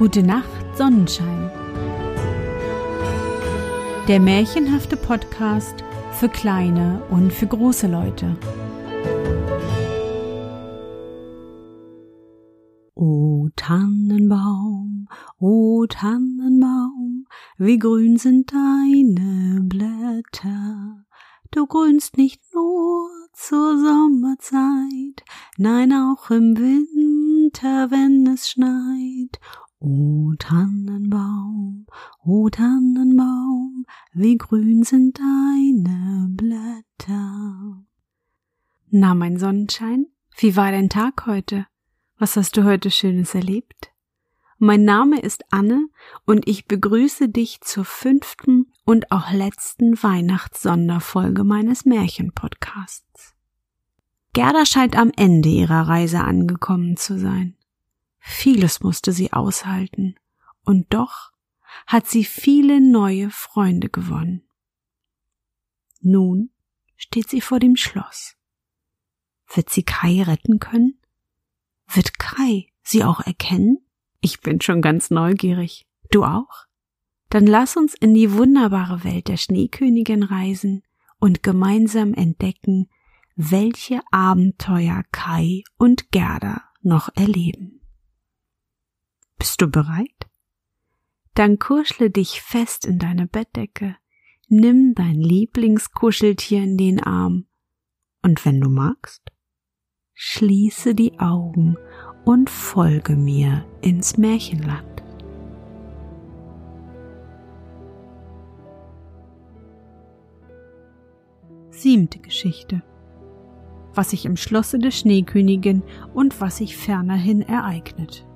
Gute Nacht, Sonnenschein. Der märchenhafte Podcast für kleine und für große Leute. O Tannenbaum, o Tannenbaum, wie grün sind deine Blätter. Du grünst nicht nur zur Sommerzeit, nein auch im Winter, wenn es schneit. O Tannenbaum, o Tannenbaum, wie grün sind deine Blätter. Na, mein Sonnenschein, wie war dein Tag heute? Was hast du heute Schönes erlebt? Mein Name ist Anne und ich begrüße dich zur fünften und auch letzten Weihnachtssonderfolge meines Märchenpodcasts. Gerda scheint am Ende ihrer Reise angekommen zu sein. Vieles musste sie aushalten, und doch hat sie viele neue Freunde gewonnen. Nun steht sie vor dem Schloss. Wird sie Kai retten können? Wird Kai sie auch erkennen? Ich bin schon ganz neugierig. Du auch? Dann lass uns in die wunderbare Welt der Schneekönigin reisen und gemeinsam entdecken, welche Abenteuer Kai und Gerda noch erleben. Bist du bereit? Dann kuschle dich fest in deine Bettdecke, nimm dein Lieblingskuscheltier in den Arm und wenn du magst, schließe die Augen und folge mir ins Märchenland. Siebte Geschichte Was sich im Schlosse der Schneekönigin und was sich fernerhin ereignet.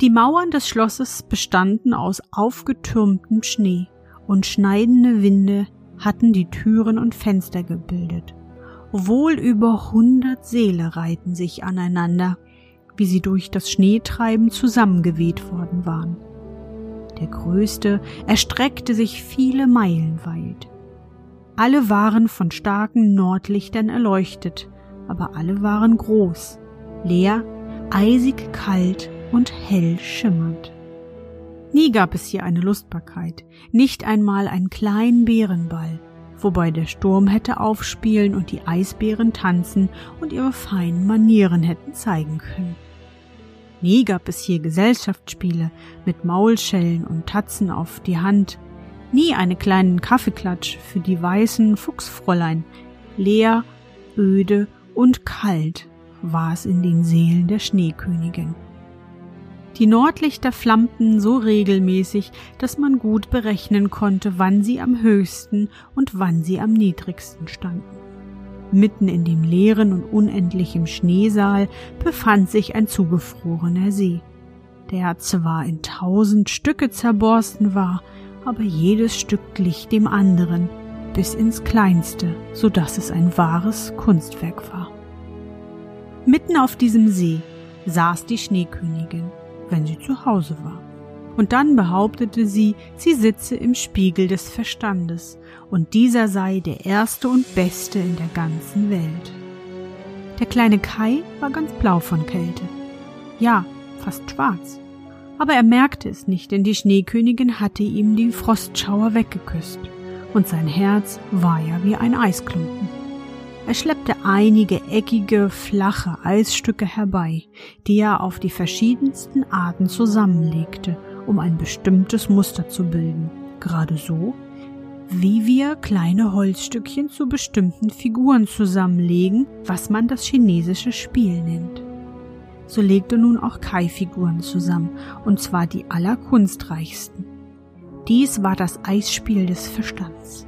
Die Mauern des Schlosses bestanden aus aufgetürmtem Schnee, und schneidende Winde hatten die Türen und Fenster gebildet. Wohl über hundert Seele reihten sich aneinander, wie sie durch das Schneetreiben zusammengeweht worden waren. Der größte erstreckte sich viele Meilen weit. Alle waren von starken Nordlichtern erleuchtet, aber alle waren groß, leer, eisig kalt und hell schimmernd. Nie gab es hier eine Lustbarkeit, nicht einmal einen kleinen Bärenball, wobei der Sturm hätte aufspielen und die Eisbären tanzen und ihre feinen Manieren hätten zeigen können. Nie gab es hier Gesellschaftsspiele mit Maulschellen und Tatzen auf die Hand, nie einen kleinen Kaffeeklatsch für die weißen Fuchsfräulein, leer, öde und kalt war es in den Seelen der Schneekönigin. Die Nordlichter flammten so regelmäßig, dass man gut berechnen konnte, wann sie am höchsten und wann sie am niedrigsten standen. Mitten in dem leeren und unendlichen Schneesaal befand sich ein zugefrorener See, der zwar in tausend Stücke zerborsten war, aber jedes Stück glich dem anderen, bis ins kleinste, so dass es ein wahres Kunstwerk war. Mitten auf diesem See saß die Schneekönigin wenn sie zu Hause war. Und dann behauptete sie, sie sitze im Spiegel des Verstandes, und dieser sei der erste und beste in der ganzen Welt. Der kleine Kai war ganz blau von Kälte. Ja, fast schwarz. Aber er merkte es nicht, denn die Schneekönigin hatte ihm die Frostschauer weggeküsst, und sein Herz war ja wie ein Eisklumpen. Er schleppte einige eckige, flache Eisstücke herbei, die er auf die verschiedensten Arten zusammenlegte, um ein bestimmtes Muster zu bilden. Gerade so, wie wir kleine Holzstückchen zu bestimmten Figuren zusammenlegen, was man das chinesische Spiel nennt. So legte nun auch Kai Figuren zusammen, und zwar die allerkunstreichsten. Dies war das Eisspiel des Verstands.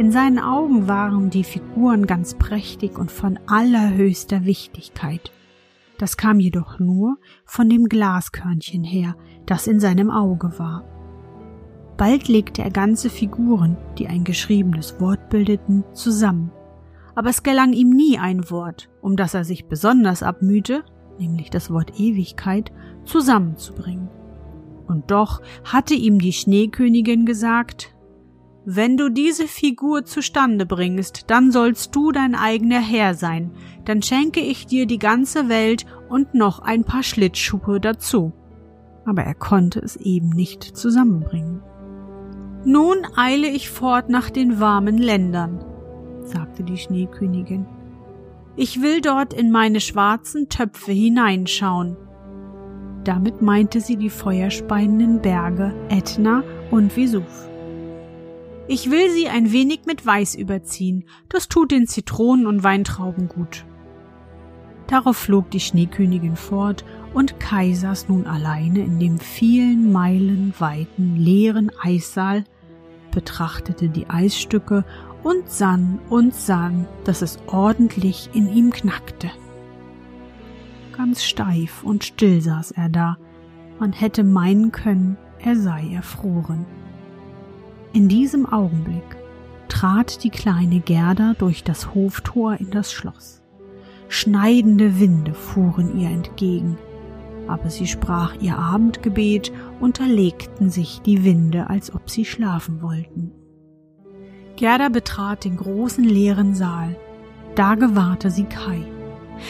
In seinen Augen waren die Figuren ganz prächtig und von allerhöchster Wichtigkeit. Das kam jedoch nur von dem Glaskörnchen her, das in seinem Auge war. Bald legte er ganze Figuren, die ein geschriebenes Wort bildeten, zusammen. Aber es gelang ihm nie ein Wort, um das er sich besonders abmühte, nämlich das Wort Ewigkeit, zusammenzubringen. Und doch hatte ihm die Schneekönigin gesagt, wenn du diese Figur zustande bringst, dann sollst du dein eigener Herr sein, dann schenke ich dir die ganze Welt und noch ein paar Schlittschuhe dazu. aber er konnte es eben nicht zusammenbringen. Nun eile ich fort nach den warmen Ländern, sagte die Schneekönigin. Ich will dort in meine schwarzen Töpfe hineinschauen. Damit meinte sie die feuerspeienden Berge Ätna und Vesuv. Ich will sie ein wenig mit Weiß überziehen, das tut den Zitronen und Weintrauben gut. Darauf flog die Schneekönigin fort, und Kai saß nun alleine in dem vielen Meilen weiten leeren Eissaal, betrachtete die Eisstücke und sann und sann, dass es ordentlich in ihm knackte. Ganz steif und still saß er da, man hätte meinen können, er sei erfroren. In diesem Augenblick trat die kleine Gerda durch das Hoftor in das Schloss. Schneidende Winde fuhren ihr entgegen, aber sie sprach ihr Abendgebet und erlegten sich die Winde, als ob sie schlafen wollten. Gerda betrat den großen leeren Saal. Da gewahrte sie Kai.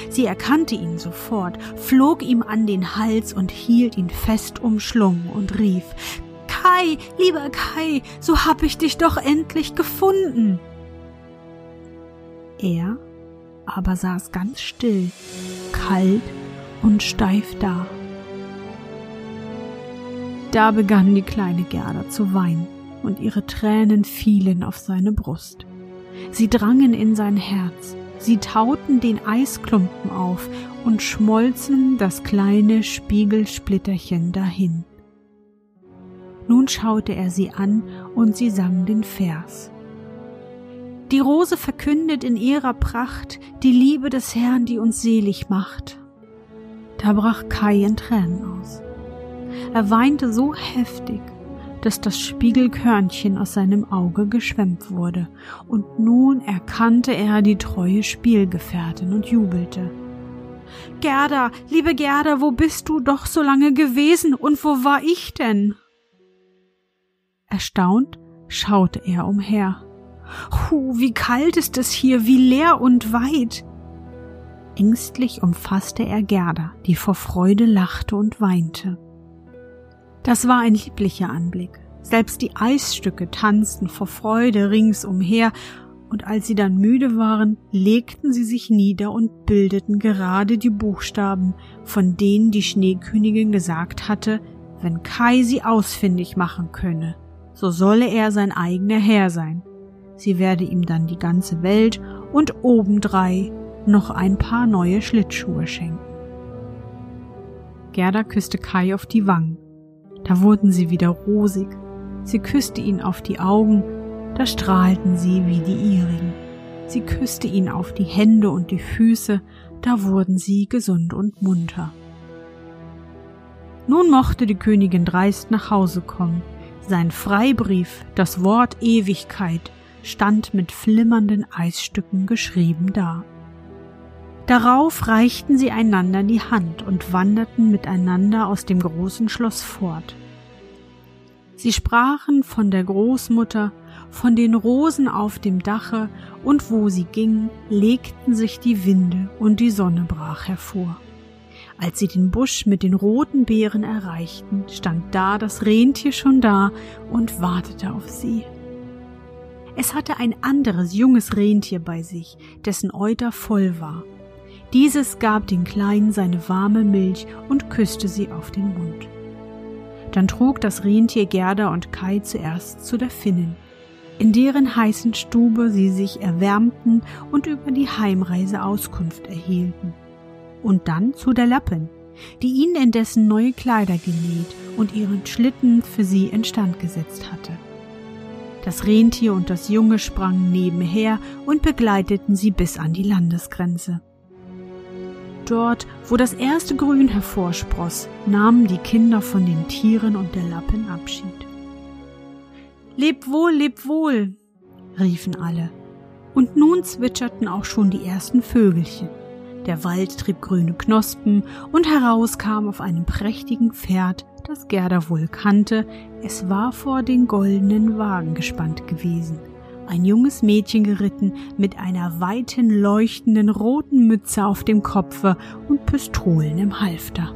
Sie erkannte ihn sofort, flog ihm an den Hals und hielt ihn fest umschlungen und rief Kai, lieber Kai, so hab ich dich doch endlich gefunden. Er aber saß ganz still, kalt und steif da. Da begann die kleine Gerda zu weinen und ihre Tränen fielen auf seine Brust. Sie drangen in sein Herz, sie tauten den Eisklumpen auf und schmolzen das kleine Spiegelsplitterchen dahin. Nun schaute er sie an und sie sang den Vers. Die Rose verkündet in ihrer Pracht die Liebe des Herrn, die uns selig macht. Da brach Kai in Tränen aus. Er weinte so heftig, dass das Spiegelkörnchen aus seinem Auge geschwemmt wurde, und nun erkannte er die treue Spielgefährtin und jubelte. Gerda, liebe Gerda, wo bist du doch so lange gewesen und wo war ich denn? Erstaunt schaute er umher. Hu, wie kalt ist es hier, wie leer und weit. Ängstlich umfasste er Gerda, die vor Freude lachte und weinte. Das war ein lieblicher Anblick. Selbst die Eisstücke tanzten vor Freude ringsumher, und als sie dann müde waren, legten sie sich nieder und bildeten gerade die Buchstaben, von denen die Schneekönigin gesagt hatte, wenn Kai sie ausfindig machen könne, so solle er sein eigener Herr sein. Sie werde ihm dann die ganze Welt und obendrei noch ein paar neue Schlittschuhe schenken. Gerda küsste Kai auf die Wangen da wurden sie wieder rosig. Sie küsste ihn auf die Augen, da strahlten sie wie die ihrigen. Sie küsste ihn auf die Hände und die Füße, da wurden sie gesund und munter. Nun mochte die Königin dreist nach Hause kommen. Sein Freibrief, das Wort Ewigkeit, stand mit flimmernden Eisstücken geschrieben da. Darauf reichten sie einander die Hand und wanderten miteinander aus dem großen Schloss fort. Sie sprachen von der Großmutter, von den Rosen auf dem Dache, und wo sie gingen, legten sich die Winde und die Sonne brach hervor. Als sie den Busch mit den roten Beeren erreichten, stand da das Rentier schon da und wartete auf sie. Es hatte ein anderes junges Rentier bei sich, dessen Euter voll war, dieses gab den Kleinen seine warme Milch und küsste sie auf den Mund. Dann trug das Rentier Gerda und Kai zuerst zu der Finnin, in deren heißen Stube sie sich erwärmten und über die Heimreise Auskunft erhielten. Und dann zu der Lappin, die ihnen indessen neue Kleider genäht und ihren Schlitten für sie instand gesetzt hatte. Das Rentier und das Junge sprangen nebenher und begleiteten sie bis an die Landesgrenze. Dort, wo das erste Grün hervorspross, nahmen die Kinder von den Tieren und der Lappen Abschied. Leb wohl, leb wohl, riefen alle. Und nun zwitscherten auch schon die ersten Vögelchen. Der Wald trieb grüne Knospen und heraus kam auf einem prächtigen Pferd, das Gerda wohl kannte, es war vor den goldenen Wagen gespannt gewesen. Ein junges Mädchen geritten mit einer weiten leuchtenden roten Mütze auf dem Kopfe und Pistolen im Halfter.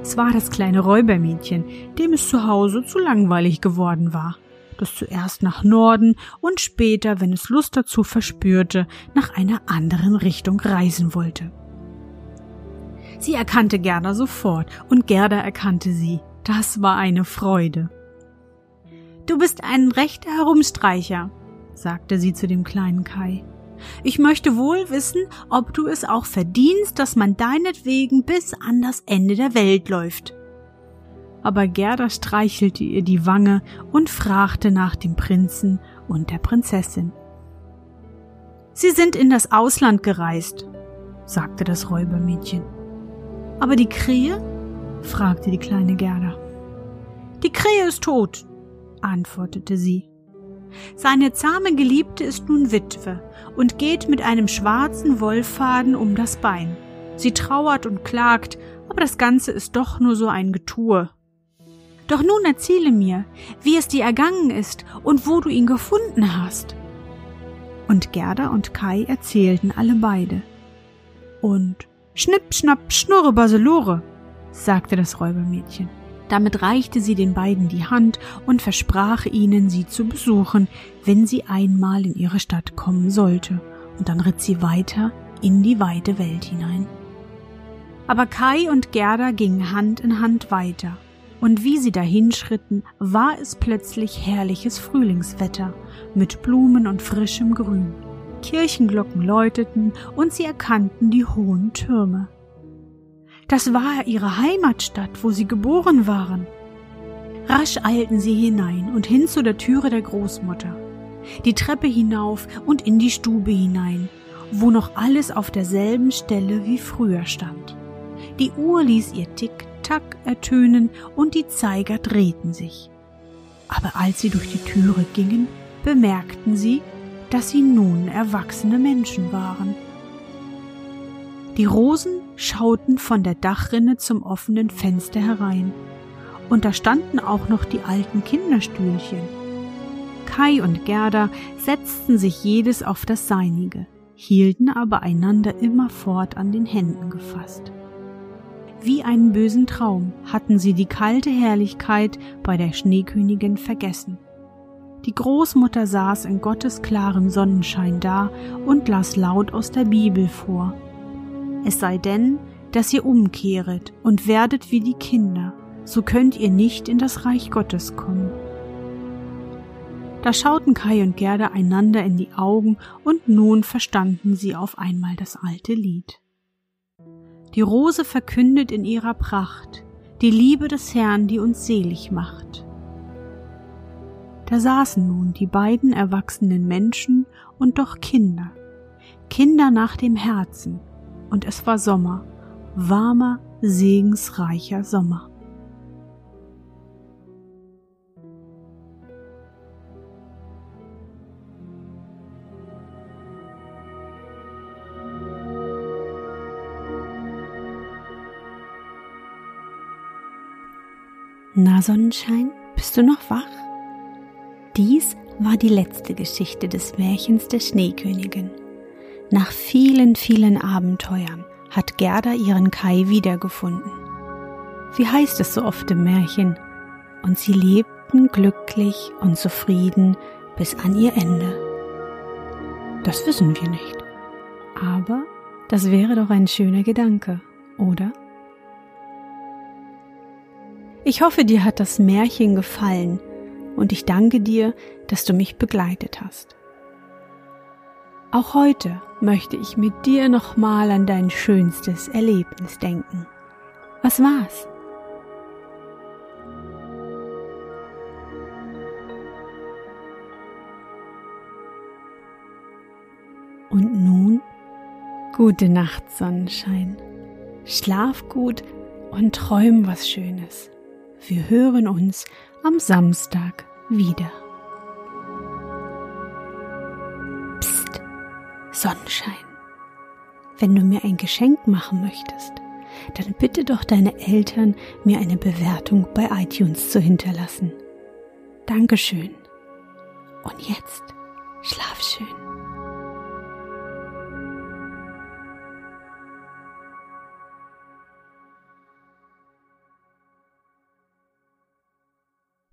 Es war das kleine Räubermädchen, dem es zu Hause zu langweilig geworden war, das zuerst nach Norden und später, wenn es Lust dazu verspürte, nach einer anderen Richtung reisen wollte. Sie erkannte Gerda sofort und Gerda erkannte sie. Das war eine Freude. Du bist ein rechter Herumstreicher, sagte sie zu dem kleinen Kai. Ich möchte wohl wissen, ob du es auch verdienst, dass man deinetwegen bis an das Ende der Welt läuft. Aber Gerda streichelte ihr die Wange und fragte nach dem Prinzen und der Prinzessin. Sie sind in das Ausland gereist, sagte das Räubermädchen. Aber die Krähe? fragte die kleine Gerda. Die Krähe ist tot, antwortete sie. Seine zahme Geliebte ist nun Witwe und geht mit einem schwarzen Wollfaden um das Bein. Sie trauert und klagt, aber das Ganze ist doch nur so ein Getue. Doch nun erzähle mir, wie es dir ergangen ist und wo du ihn gefunden hast. Und Gerda und Kai erzählten alle beide. Und Schnipp, schnapp, schnurre, baselore, sagte das Räubermädchen. Damit reichte sie den beiden die Hand und versprach ihnen, sie zu besuchen, wenn sie einmal in ihre Stadt kommen sollte, und dann ritt sie weiter in die weite Welt hinein. Aber Kai und Gerda gingen Hand in Hand weiter, und wie sie dahinschritten, war es plötzlich herrliches Frühlingswetter mit Blumen und frischem Grün. Kirchenglocken läuteten und sie erkannten die hohen Türme. Das war ihre Heimatstadt, wo sie geboren waren. Rasch eilten sie hinein und hin zu der Türe der Großmutter, die Treppe hinauf und in die Stube hinein, wo noch alles auf derselben Stelle wie früher stand. Die Uhr ließ ihr Tick-Tack ertönen und die Zeiger drehten sich. Aber als sie durch die Türe gingen, bemerkten sie, dass sie nun erwachsene Menschen waren. Die Rosen schauten von der Dachrinne zum offenen Fenster herein, und da standen auch noch die alten Kinderstühlchen. Kai und Gerda setzten sich jedes auf das seinige, hielten aber einander immerfort an den Händen gefasst. Wie einen bösen Traum hatten sie die kalte Herrlichkeit bei der Schneekönigin vergessen. Die Großmutter saß in Gottes klarem Sonnenschein da und las laut aus der Bibel vor, es sei denn, dass ihr umkehret und werdet wie die Kinder, so könnt ihr nicht in das Reich Gottes kommen. Da schauten Kai und Gerda einander in die Augen und nun verstanden sie auf einmal das alte Lied. Die Rose verkündet in ihrer Pracht die Liebe des Herrn, die uns selig macht. Da saßen nun die beiden erwachsenen Menschen und doch Kinder, Kinder nach dem Herzen, und es war Sommer, warmer, segensreicher Sommer. Sonnenschein, bist du noch wach? Dies war die letzte Geschichte des Märchens der Schneekönigin. Nach vielen, vielen Abenteuern hat Gerda ihren Kai wiedergefunden. Wie heißt es so oft im Märchen? Und sie lebten glücklich und zufrieden bis an ihr Ende. Das wissen wir nicht. Aber das wäre doch ein schöner Gedanke, oder? Ich hoffe, dir hat das Märchen gefallen und ich danke dir, dass du mich begleitet hast. Auch heute möchte ich mit dir nochmal an dein schönstes Erlebnis denken. Was war's? Und nun gute Nacht, Sonnenschein. Schlaf gut und träum was Schönes. Wir hören uns am Samstag wieder. Sonnenschein. Wenn du mir ein Geschenk machen möchtest, dann bitte doch deine Eltern, mir eine Bewertung bei iTunes zu hinterlassen. Dankeschön. Und jetzt schlaf schön.